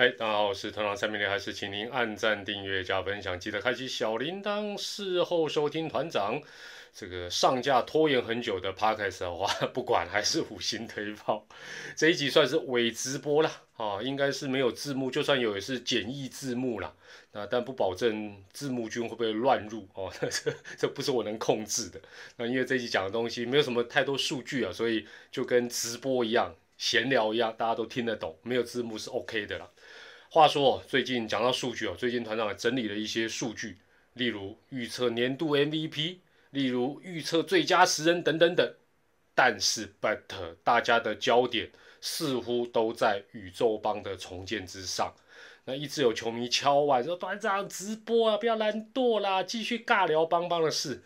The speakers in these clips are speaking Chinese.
嗨，大家好，我是团长三明零，还是请您按赞、订阅、加分享，记得开启小铃铛，事后收听团长这个上架拖延很久的 podcast 的话，不管还是五星推炮，这一集算是伪直播了啊，应该是没有字幕，就算有也是简易字幕啦。那但不保证字幕君会不会乱入哦，这这不是我能控制的。那因为这一集讲的东西没有什么太多数据啊，所以就跟直播一样，闲聊一样，大家都听得懂，没有字幕是 OK 的啦。话说，最近讲到数据哦，最近团长整理了一些数据，例如预测年度 MVP，例如预测最佳十人等等等。但是，but 大家的焦点似乎都在宇宙帮的重建之上。那一直有球迷敲碗说：“团长直播啊，不要懒惰啦，继续尬聊帮帮的事。”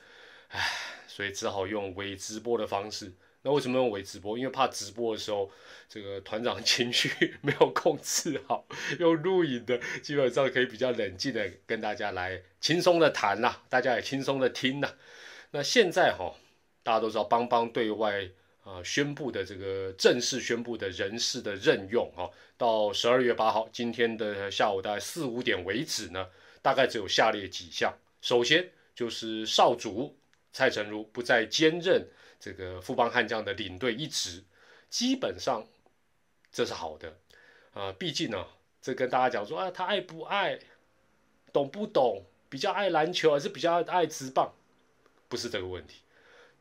唉，所以只好用伪直播的方式。那为什么用伪直播？因为怕直播的时候，这个团长情绪 没有控制好，用录影的基本上可以比较冷静的跟大家来轻松的谈呐，大家也轻松的听呐。那现在哈，大家都知道邦邦对外啊宣布的这个正式宣布的人事的任用哈，到十二月八号今天的下午大概四五点为止呢，大概只有下列几项。首先就是少主蔡成儒不再兼任。这个富邦悍将的领队一职，基本上这是好的啊。毕竟呢，这跟大家讲说啊，他爱不爱，懂不懂，比较爱篮球还是比较爱直棒，不是这个问题，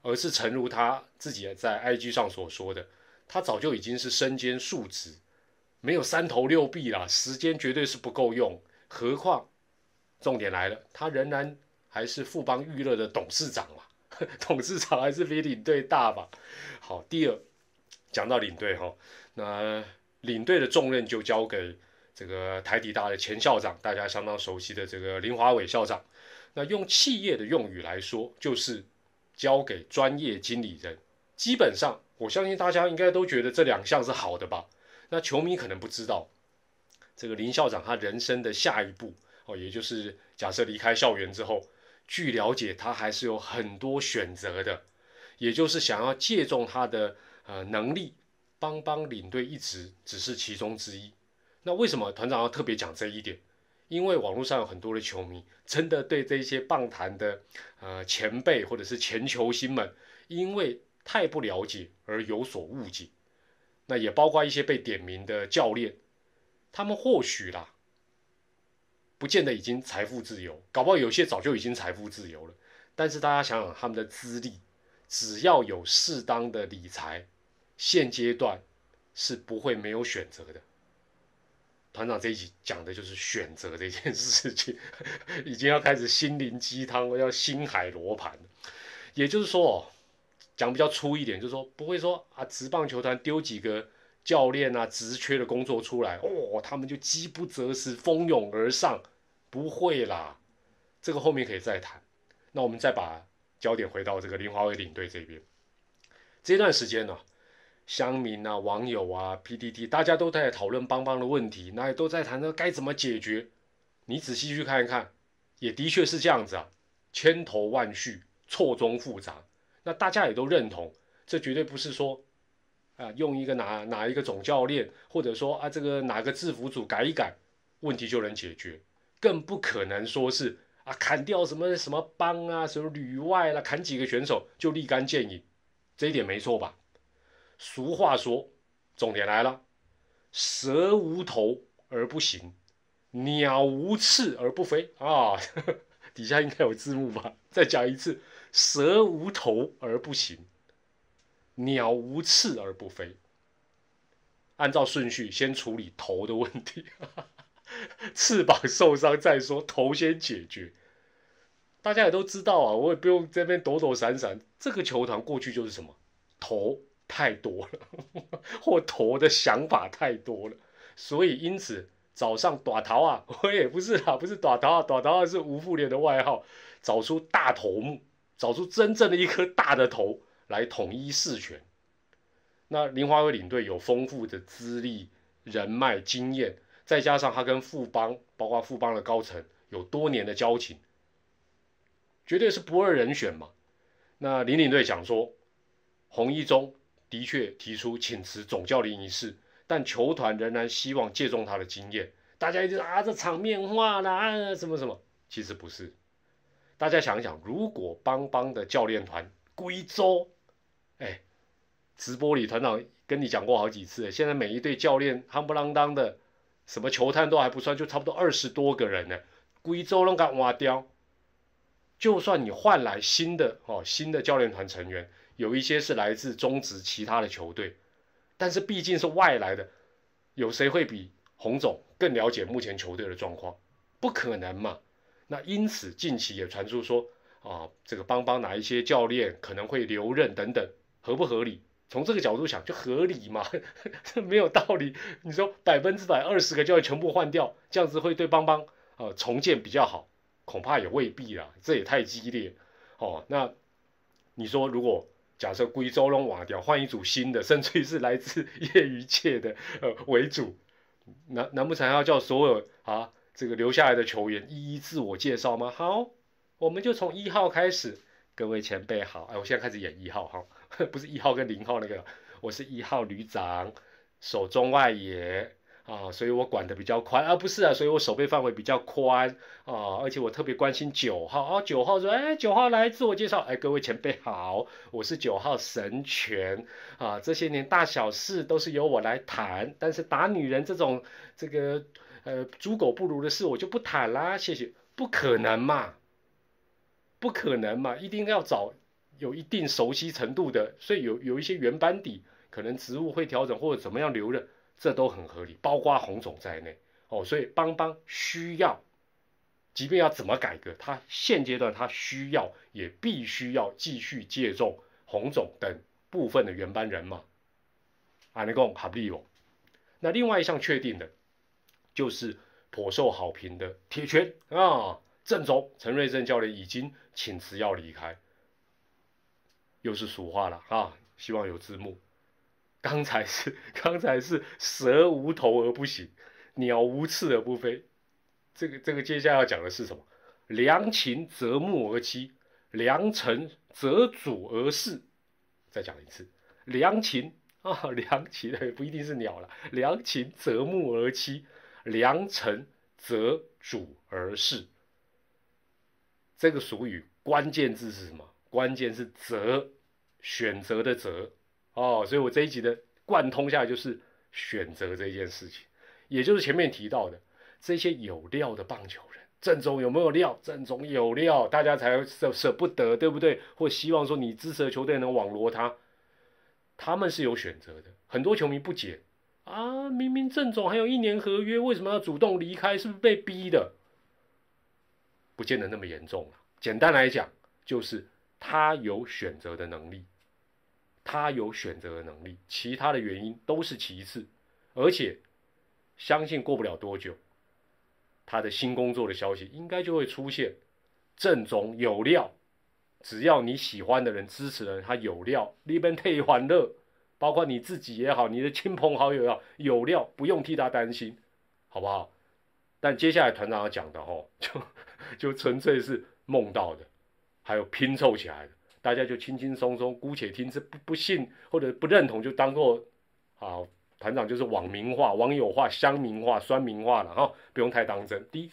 而是诚如他自己在 IG 上所说的，他早就已经是身兼数职，没有三头六臂啦，时间绝对是不够用。何况重点来了，他仍然还是富邦娱乐的董事长嘛。董事长还是比领队大吧。好，第二讲到领队哈，那领队的重任就交给这个台底大的前校长，大家相当熟悉的这个林华伟校长。那用企业的用语来说，就是交给专业经理人。基本上，我相信大家应该都觉得这两项是好的吧？那球迷可能不知道，这个林校长他人生的下一步哦，也就是假设离开校园之后。据了解，他还是有很多选择的，也就是想要借重他的呃能力，帮帮领队一职，只是其中之一。那为什么团长要特别讲这一点？因为网络上有很多的球迷，真的对这些棒坛的呃前辈或者是前球星们，因为太不了解而有所误解。那也包括一些被点名的教练，他们或许啦。不见得已经财富自由，搞不好有些早就已经财富自由了。但是大家想想他们的资历，只要有适当的理财，现阶段是不会没有选择的。团长这一集讲的就是选择这件事情，已经要开始心灵鸡汤，要心海罗盘也就是说，讲比较粗一点，就是说不会说啊，职棒球团丢几个教练啊，职缺的工作出来，哦，他们就饥不择食，蜂拥而上。不会啦，这个后面可以再谈。那我们再把焦点回到这个林华伟领队这边。这段时间呢，乡民啊、网友啊、PDD，大家都在讨论邦邦的问题，那也都在谈着该怎么解决。你仔细去看一看，也的确是这样子啊，千头万绪，错综复杂。那大家也都认同，这绝对不是说啊，用一个哪哪一个总教练，或者说啊这个哪个制服组改一改，问题就能解决。更不可能说是啊，砍掉什么什么帮啊，什么旅外啦，砍几个选手就立竿见影，这一点没错吧？俗话说，重点来了，蛇无头而不行，鸟无翅而不飞啊！底下应该有字幕吧？再讲一次，蛇无头而不行，鸟无翅而不飞。按照顺序，先处理头的问题。翅膀受伤再说，头先解决。大家也都知道啊，我也不用这边躲躲闪闪。这个球团过去就是什么，头太多了，或头的想法太多了，所以因此早上短桃啊，我也不是啊，不是短桃啊，短桃啊是吴富连的外号，找出大头目，找出真正的一颗大的头来统一事权。那林华伟领队有丰富的资历、人脉、经验。再加上他跟富邦，包括富邦的高层有多年的交情，绝对是不二人选嘛。那林领队讲说，洪一中的确提出请辞总教练一事，但球团仍然希望借重他的经验，大家一直啊，这场面话啦，啊，什么什么，其实不是。大家想一想，如果邦邦的教练团贵州，哎，直播里团长跟你讲过好几次，现在每一队教练夯不啷当的，什么球探都还不算，就差不多二十多个人呢，贵州都敢挖掉。就算你换来新的哦，新的教练团成员，有一些是来自中职其他的球队，但是毕竟是外来的，有谁会比洪总更了解目前球队的状况？不可能嘛。那因此近期也传出说啊，这个邦邦哪一些教练可能会留任等等，合不合理？从这个角度想就合理嘛，这没有道理。你说百分之百二十个教练全部换掉，这样子会对邦邦呃重建比较好？恐怕也未必啦，这也太激烈哦。那你说，如果假设贵州龙瓦掉，换一组新的，甚至于是来自 业余界的呃为主，难难不成要叫所有啊这个留下来的球员一一自我介绍吗？好，我们就从一号开始，各位前辈好，哎，我现在开始演一号哈，不是一号跟零号那个，我是一号旅长，守中外野。啊，所以我管的比较宽，而不是啊，所以我守备范围比较宽啊，而且我特别关心九号啊，九号说，哎，九号来自我介绍，哎，各位前辈好，我是九号神拳啊，这些年大小事都是由我来谈，但是打女人这种这个呃猪狗不如的事我就不谈啦，谢谢，不可能嘛，不可能嘛，一定要找有一定熟悉程度的，所以有有一些原班底，可能职务会调整或者怎么样留任。这都很合理，包括洪总在内哦，所以邦邦需要，即便要怎么改革，他现阶段他需要，也必须要继续借重洪总等部分的原班人马。阿尼贡哈利哦，那另外一项确定的，就是颇受好评的铁拳啊，郑总陈瑞正教练已经请辞要离开，又是俗话了啊，希望有字幕。刚才是刚才是蛇无头而不行，鸟无翅而不飞。这个这个接下来要讲的是什么？良禽择木而栖，良臣择主而事。再讲一次，良禽啊，良禽 不一定是鸟了。良禽择木而栖，良臣择主而事。这个俗语关键字是什么？关键是择，选择的择。哦，所以我这一集的贯通下来就是选择这件事情，也就是前面提到的这些有料的棒球人，郑总有没有料？郑总有料，大家才舍舍不得，对不对？或希望说你支持的球队能网罗他，他们是有选择的。很多球迷不解啊，明明郑总还有一年合约，为什么要主动离开？是不是被逼的？不见得那么严重了。简单来讲，就是他有选择的能力。他有选择的能力，其他的原因都是其次，而且相信过不了多久，他的新工作的消息应该就会出现。正总有料，只要你喜欢的人、支持的人，他有料，你边退欢乐，包括你自己也好，你的亲朋好友也好，有料，不用替他担心，好不好？但接下来团长要讲的哦，就 就纯粹是梦到的，还有拼凑起来的。大家就轻轻松松，姑且听之，不不信或者不认同，就当做啊，团长就是网民化、网友化、乡民化、酸民化了哈，不用太当真。第一，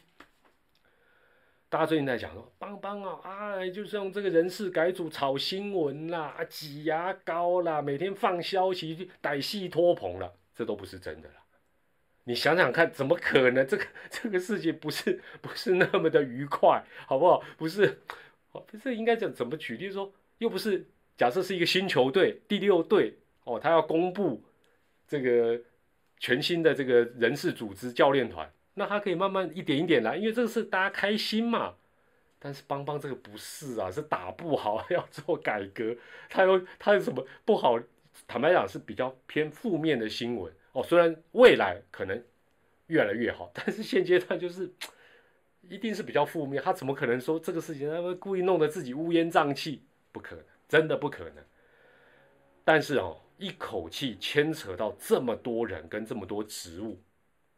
大家最近在讲说，邦邦啊，啊，就是用这个人事改组炒新闻啦，啊，挤牙膏啦，每天放消息歹戏拖棚了，这都不是真的了。你想想看，怎么可能？这个这个世界不是不是那么的愉快，好不好？不是，不是应该讲怎么举例说？又不是假设是一个新球队第六队哦，他要公布这个全新的这个人事组织教练团，那他可以慢慢一点一点来，因为这个是大家开心嘛。但是邦邦这个不是啊，是打不好 要做改革，他有他有什么不好？坦白讲是比较偏负面的新闻哦。虽然未来可能越来越好，但是现阶段就是一定是比较负面。他怎么可能说这个事情他们故意弄得自己乌烟瘴气？不可能，真的不可能。但是哦，一口气牵扯到这么多人跟这么多职务，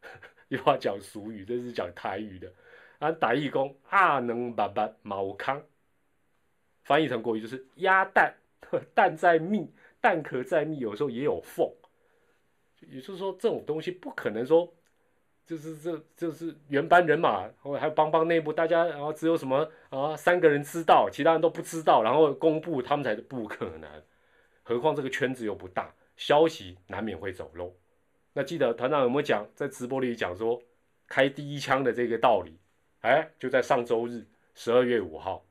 又要讲俗语，这是讲台语的。啊，打义工啊，能把把毛康翻译成国语就是鸭蛋，蛋在密，蛋壳在密，有时候也有缝。也就是说，这种东西不可能说就是这就是原班人马，还有邦邦内部大家，然后只有什么啊三个人知道，其他人都不知道，然后公布他们才是不可能。何况这个圈子又不大，消息难免会走漏。那记得团长有没有讲在直播里讲说开第一枪的这个道理？哎，就在上周日十二月五号，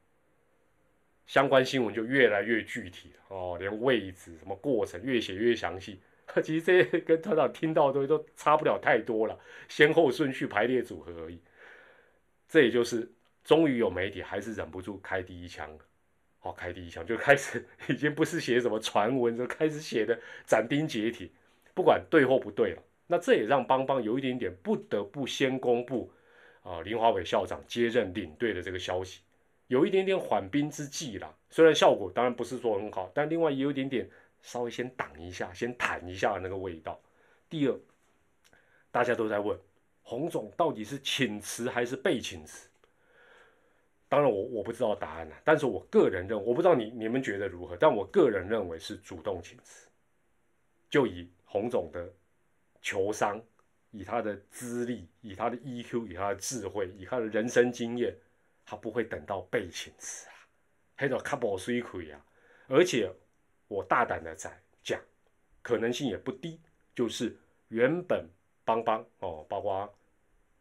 相关新闻就越来越具体了哦，连位置什么过程越写越详细。其实这些跟团长听到的东西都差不了太多了，先后顺序排列组合而已。这也就是终于有媒体还是忍不住开第一枪了，好，开第一枪 就开始已经不是写什么传闻，就开始写的斩钉截铁，不管对或不对了。那这也让邦邦有一点点不得不先公布啊林华伟校长接任领队的这个消息，有一点点缓兵之计啦。虽然效果当然不是说很好，但另外也有一点点。稍微先挡一下，先弹一下那个味道。第二，大家都在问洪总到底是请辞还是被请辞？当然我我不知道答案了，但是我个人认，我不知道你你们觉得如何，但我个人认为是主动请辞。就以洪总的球商，以他的资历，以他的 EQ，以他的智慧，以他的人生经验，他不会等到被请辞啊，黑到卡薄水亏啊，而且。我大胆的在讲，可能性也不低，就是原本邦邦哦，包括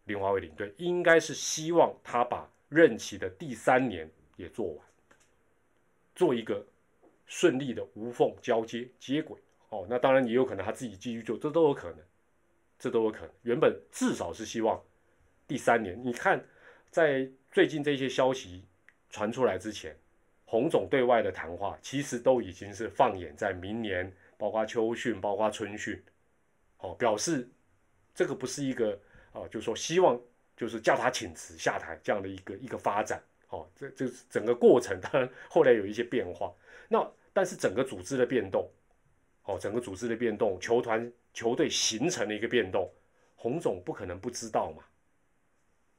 林华伟领队，应该是希望他把任期的第三年也做完，做一个顺利的无缝交接接轨哦。那当然也有可能他自己继续做，这都有可能，这都有可能。原本至少是希望第三年。你看，在最近这些消息传出来之前。洪总对外的谈话，其实都已经是放眼在明年，包括秋训，包括春训，哦，表示这个不是一个哦，就是说希望就是叫他请辞下台这样的一个一个发展，哦，这这整个过程当然后来有一些变化，那但是整个组织的变动，哦，整个组织的变动，球团球队形成了一个变动，洪总不可能不知道嘛，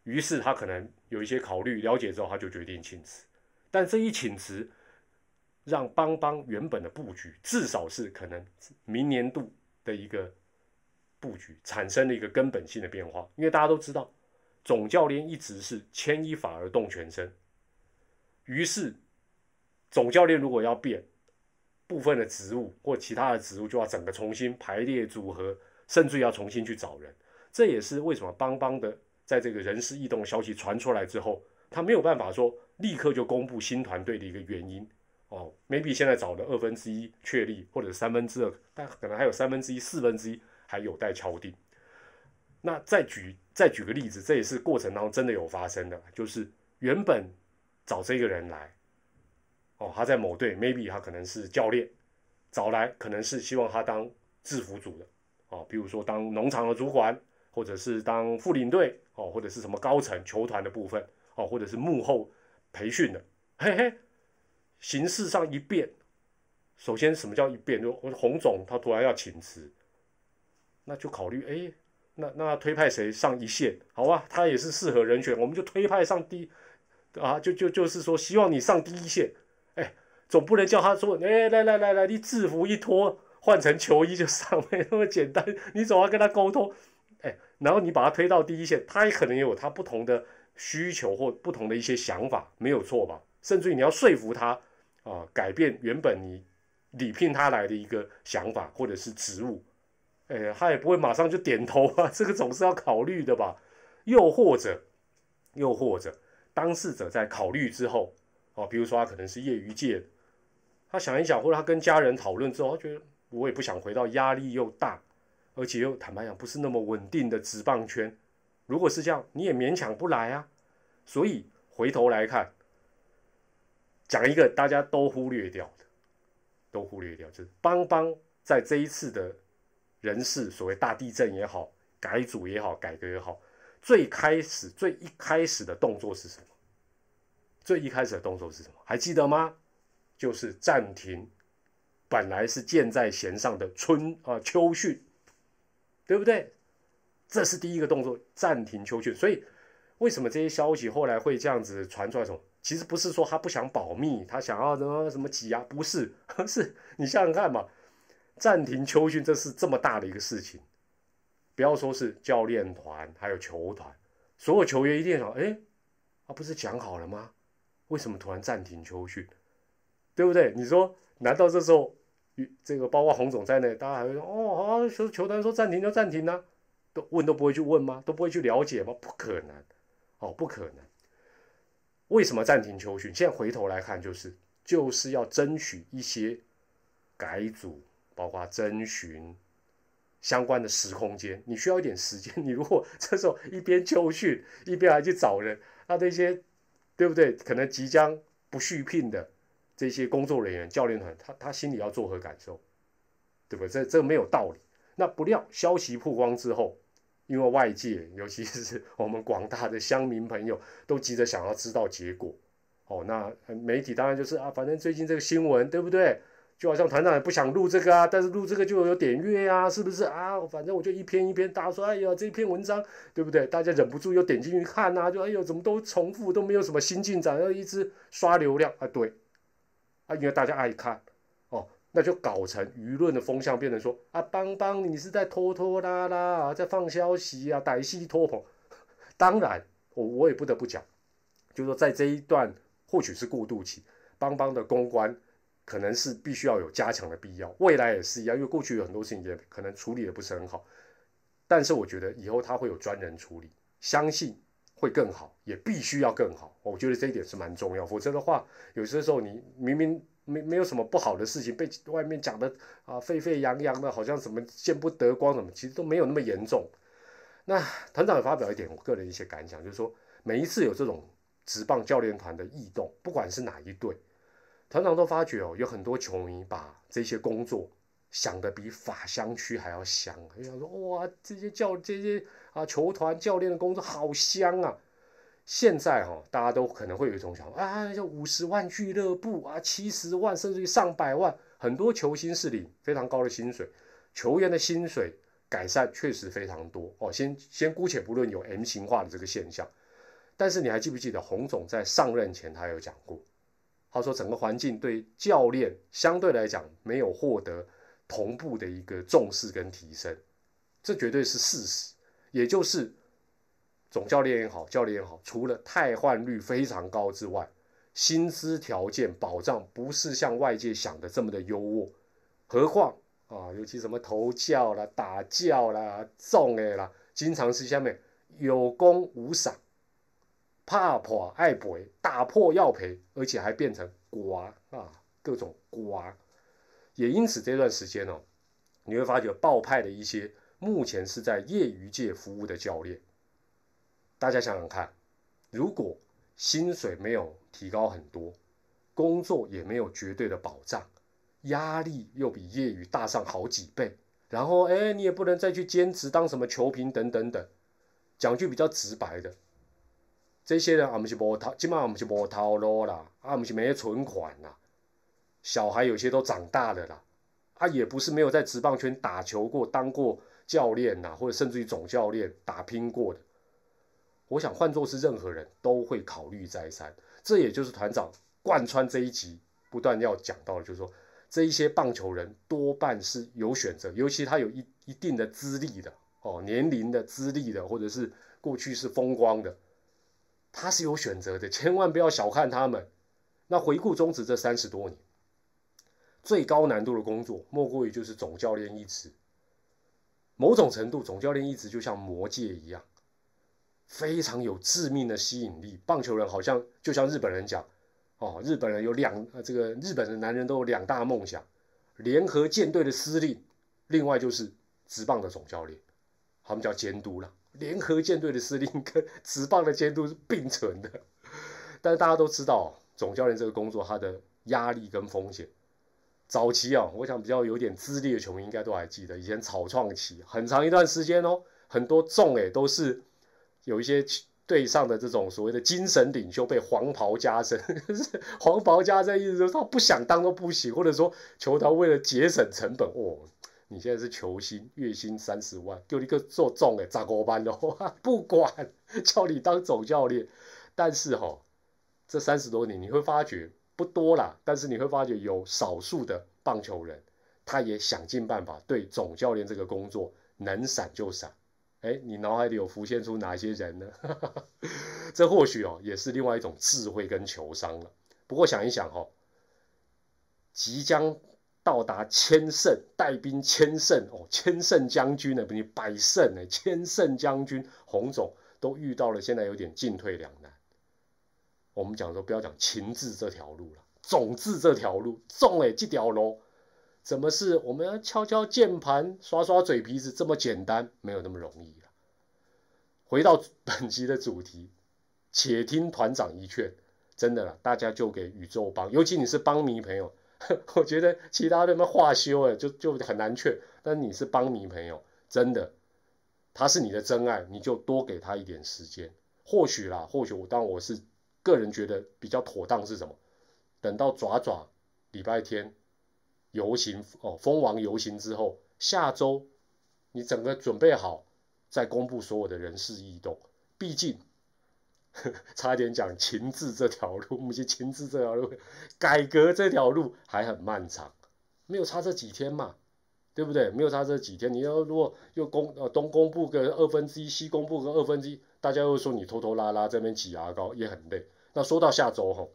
于是他可能有一些考虑，了解之后他就决定请辞。但这一请辞，让邦邦原本的布局，至少是可能明年度的一个布局，产生了一个根本性的变化。因为大家都知道，总教练一直是牵一发而动全身。于是，总教练如果要变部分的职务或其他的职务，就要整个重新排列组合，甚至要重新去找人。这也是为什么邦邦的在这个人事异动消息传出来之后，他没有办法说。立刻就公布新团队的一个原因哦，maybe 现在找的二分之一确立，或者三分之二，但可能还有三分之一、四分之一还有待敲定。那再举再举个例子，这也是过程当中真的有发生的，就是原本找这个人来，哦，他在某队，maybe 他可能是教练，找来可能是希望他当制服组的，哦，比如说当农场的主管，或者是当副领队，哦，或者是什么高层球团的部分，或者是幕后。培训的，嘿嘿，形式上一变，首先什么叫一变？就洪总他突然要请辞，那就考虑，哎，那那推派谁上一线？好啊，他也是适合人选，我们就推派上第，啊，就就就是说希望你上第一线，哎，总不能叫他说，哎，来来来来，你制服一脱，换成球衣就上，没那么简单，你总要跟他沟通，哎，然后你把他推到第一线，他也可能也有他不同的。需求或不同的一些想法没有错吧？甚至于你要说服他啊，改变原本你礼聘他来的一个想法或者是职务，哎，他也不会马上就点头啊，这个总是要考虑的吧？又或者，又或者当事者在考虑之后，哦，比如说他可能是业余界，他想一想，或者他跟家人讨论之后，他觉得我也不想回到压力又大，而且又坦白讲不是那么稳定的职棒圈。如果是这样，你也勉强不来啊。所以回头来看，讲一个大家都忽略掉的，都忽略掉，就是邦邦在这一次的人事，所谓大地震也好，改组也好，改革也好，最开始最一开始的动作是什么？最一开始的动作是什么？还记得吗？就是暂停，本来是箭在弦上的春啊秋训，对不对？这是第一个动作，暂停秋训。所以，为什么这些消息后来会这样子传出来？什么？其实不是说他不想保密，他想要什么什么挤压，不是，是你想想看嘛，暂停秋训，这是这么大的一个事情，不要说是教练团，还有球团，所有球员一定想，哎，啊不是讲好了吗？为什么突然暂停秋训？对不对？你说，难道这时候，这个包括洪总在内，大家还会说，哦，好，球球团说暂停就暂停呢？都问都不会去问吗？都不会去了解吗？不可能，哦，不可能。为什么暂停秋训？现在回头来看，就是就是要争取一些改组，包括征询相关的时空间。你需要一点时间。你如果 这时候一边秋训一边还去找人，那那些对不对？可能即将不续聘的这些工作人员、教练团，他他心里要作何感受？对不对？这这没有道理。那不料消息曝光之后。因为外界，尤其是我们广大的乡民朋友，都急着想要知道结果。哦，那媒体当然就是啊，反正最近这个新闻，对不对？就好像团长也不想录这个啊，但是录这个就有点阅啊，是不是啊？反正我就一篇一篇，大家说，哎呀，这篇文章，对不对？大家忍不住又点进去看啊，就哎呦，怎么都重复，都没有什么新进展，要一直刷流量啊？对，啊，因为大家爱看。那就搞成舆论的风向，变成说啊，邦邦你是在拖拖拉拉，在放消息啊，歹戏拖棚。当然，我我也不得不讲，就是说在这一段或许是过渡期，邦邦的公关可能是必须要有加强的必要。未来也是一样，因为过去有很多事情也可能处理的不是很好。但是我觉得以后他会有专人处理，相信会更好，也必须要更好。我觉得这一点是蛮重要，否则的话，有些时候你明明。没没有什么不好的事情，被外面讲的啊沸沸扬扬的，好像什么见不得光什么，其实都没有那么严重。那团长也发表一点我个人一些感想，就是说每一次有这种职棒教练团的异动，不管是哪一队，团长都发觉哦，有很多球迷把这些工作想的比法香区还要香，就想说哇，这些教这些啊球团教练的工作好香啊。现在哈，大家都可能会有一种想法啊，就五十万俱乐部啊，七十万甚至于上百万，很多球星是领非常高的薪水，球员的薪水改善确实非常多哦。先先姑且不论有 M 型化的这个现象，但是你还记不记得洪总在上任前他有讲过，他说整个环境对教练相对来讲没有获得同步的一个重视跟提升，这绝对是事实，也就是。总教练也好，教练也好，除了汰换率非常高之外，薪资条件保障不是像外界想的这么的优渥。何况啊，尤其什么投教啦、打教啦、重的啦，经常是下面有功无赏，怕破爱赔，打破要赔，而且还变成瓜啊，各种瓜。也因此这段时间哦，你会发觉爆派的一些目前是在业余界服务的教练。大家想想看，如果薪水没有提高很多，工作也没有绝对的保障，压力又比业余大上好几倍，然后哎，你也不能再去兼职当什么球评等等等。讲句比较直白的，这些人啊，不是无套，基本上不是无套路啦，啊，不是没存款啦，小孩有些都长大了啦，啊，也不是没有在职棒圈打球过，当过教练呐，或者甚至于总教练打拼过的。我想换作是任何人都会考虑再三，这也就是团长贯穿这一集不断要讲到的，就是说这一些棒球人多半是有选择，尤其他有一一定的资历的哦，年龄的资历的，或者是过去是风光的，他是有选择的，千万不要小看他们。那回顾中职这三十多年，最高难度的工作莫过于就是总教练一职，某种程度总教练一职就像魔戒一样。非常有致命的吸引力。棒球人好像就像日本人讲，哦，日本人有两呃，这个日本的男人都有两大梦想：联合舰队的司令，另外就是职棒的总教练，他们叫监督了。联合舰队的司令跟 职棒的监督是并存的。但是大家都知道，总教练这个工作，他的压力跟风险。早期啊，我想比较有点资历的球迷应该都还记得，以前草创期很长一段时间哦，很多众诶都是。有一些队上的这种所谓的精神领袖被黄袍加身，黄袍加身意思就是他不想当都不行，或者说球团为了节省成本，哦，你现在是球星，月薪三十万，就一个做重的，砸锅班的话，不管 叫你当总教练，但是哈，这三十多年你会发觉不多啦，但是你会发觉有少数的棒球人，他也想尽办法对总教练这个工作能闪就闪，哎，你脑海里有浮现出哪些人呢？这或许哦，也是另外一种智慧跟求商了。不过想一想哦，即将到达千胜，带兵千胜哦，千胜将军呢，不你百胜呢，千胜将军洪总都遇到了，现在有点进退两难。我们讲说，不要讲情字这条路了，总字这条路，种哎这条路。怎么是我们要敲敲键盘、刷刷嘴皮子这么简单？没有那么容易了。回到 本集的主题，且听团长一劝，真的了，大家就给宇宙帮，尤其你是帮迷朋友，我觉得其他的什么话修哎，就就很难劝。但你是帮迷朋友，真的，他是你的真爱，你就多给他一点时间。或许啦，或许我当我是个人觉得比较妥当是什么？等到爪爪礼拜天。游行哦，蜂王游行之后，下周你整个准备好，再公布所有的人事异动。毕竟 差点讲情字这条路，目前情字这条路，改革这条路还很漫长，没有差这几天嘛，对不对？没有差这几天，你要如果又公呃东公布个二分之一，西公布个二分之一，大家又说你拖拖拉拉这边挤牙膏也很累。那说到下周哈，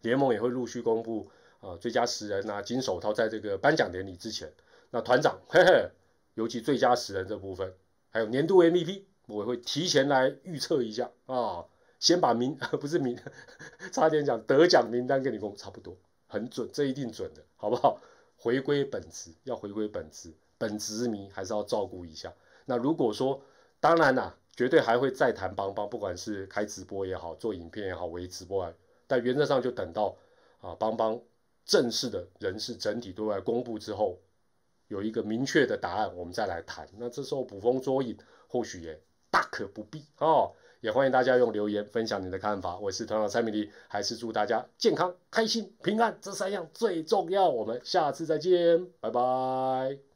联盟也会陆续公布。啊，最佳十人啊，金手套在这个颁奖典礼之前，那团长，嘿嘿，尤其最佳十人这部分，还有年度 MVP，我会提前来预测一下啊，先把名不是名，差点讲得奖名单跟你公差不多，很准，这一定准的，好不好？回归本质，要回归本质，本职迷还是要照顾一下。那如果说，当然啦，绝对还会再谈邦邦，不管是开直播也好，做影片也好，为直播啊，但原则上就等到啊邦邦。正式的人事整体对外公布之后，有一个明确的答案，我们再来谈。那这时候捕风捉影，或许也大可不必哦。也欢迎大家用留言分享你的看法。我是团长蔡明黎，还是祝大家健康、开心、平安，这三样最重要。我们下次再见，拜拜。